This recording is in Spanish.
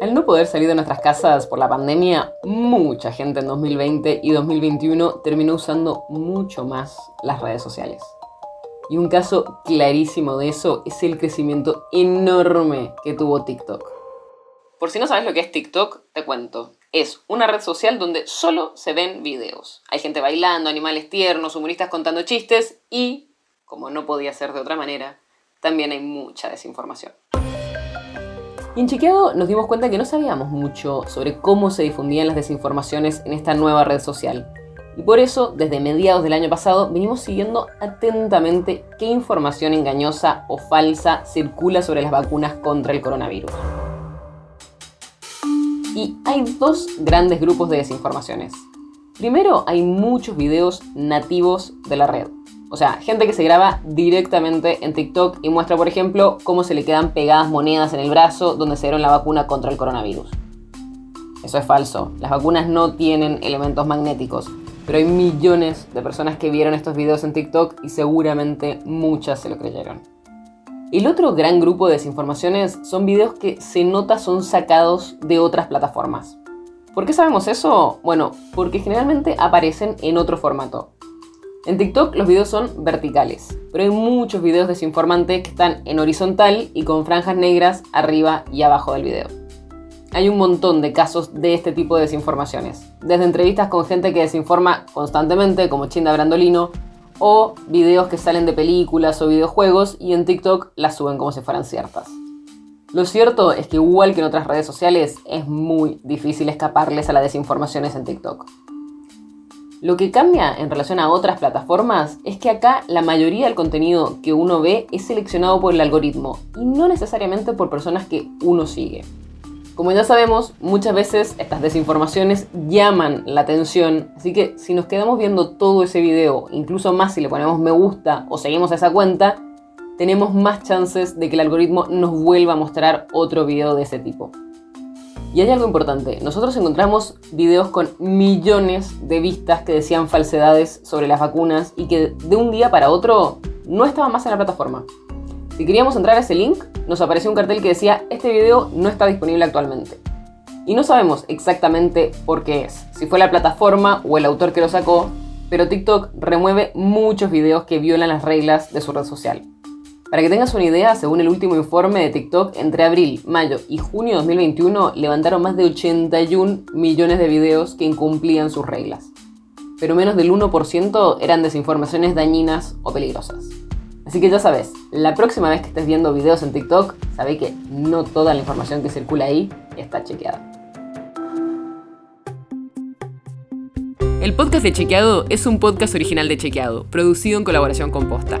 Al no poder salir de nuestras casas por la pandemia, mucha gente en 2020 y 2021 terminó usando mucho más las redes sociales. Y un caso clarísimo de eso es el crecimiento enorme que tuvo TikTok. Por si no sabes lo que es TikTok, te cuento. Es una red social donde solo se ven videos. Hay gente bailando, animales tiernos, humoristas contando chistes y, como no podía ser de otra manera, también hay mucha desinformación. Y en Chequeado nos dimos cuenta que no sabíamos mucho sobre cómo se difundían las desinformaciones en esta nueva red social. Y por eso, desde mediados del año pasado, venimos siguiendo atentamente qué información engañosa o falsa circula sobre las vacunas contra el coronavirus. Y hay dos grandes grupos de desinformaciones. Primero, hay muchos videos nativos de la red, o sea, gente que se graba directamente en TikTok y muestra, por ejemplo, cómo se le quedan pegadas monedas en el brazo donde se dieron la vacuna contra el coronavirus. Eso es falso. Las vacunas no tienen elementos magnéticos. Pero hay millones de personas que vieron estos videos en TikTok y seguramente muchas se lo creyeron. El otro gran grupo de desinformaciones son videos que se nota son sacados de otras plataformas. ¿Por qué sabemos eso? Bueno, porque generalmente aparecen en otro formato. En TikTok los videos son verticales, pero hay muchos videos desinformantes que están en horizontal y con franjas negras arriba y abajo del video. Hay un montón de casos de este tipo de desinformaciones, desde entrevistas con gente que desinforma constantemente, como Chinda Brandolino, o videos que salen de películas o videojuegos y en TikTok las suben como si fueran ciertas. Lo cierto es que igual que en otras redes sociales, es muy difícil escaparles a las desinformaciones en TikTok. Lo que cambia en relación a otras plataformas es que acá la mayoría del contenido que uno ve es seleccionado por el algoritmo y no necesariamente por personas que uno sigue. Como ya sabemos, muchas veces estas desinformaciones llaman la atención, así que si nos quedamos viendo todo ese video, incluso más si le ponemos me gusta o seguimos a esa cuenta, tenemos más chances de que el algoritmo nos vuelva a mostrar otro video de ese tipo. Y hay algo importante, nosotros encontramos videos con millones de vistas que decían falsedades sobre las vacunas y que de un día para otro no estaban más en la plataforma. Si queríamos entrar a ese link, nos apareció un cartel que decía, este video no está disponible actualmente. Y no sabemos exactamente por qué es, si fue la plataforma o el autor que lo sacó, pero TikTok remueve muchos videos que violan las reglas de su red social. Para que tengas una idea, según el último informe de TikTok, entre abril, mayo y junio de 2021 levantaron más de 81 millones de videos que incumplían sus reglas. Pero menos del 1% eran desinformaciones dañinas o peligrosas. Así que ya sabes, la próxima vez que estés viendo videos en TikTok, sabé que no toda la información que circula ahí está chequeada. El podcast de Chequeado es un podcast original de Chequeado, producido en colaboración con Posta.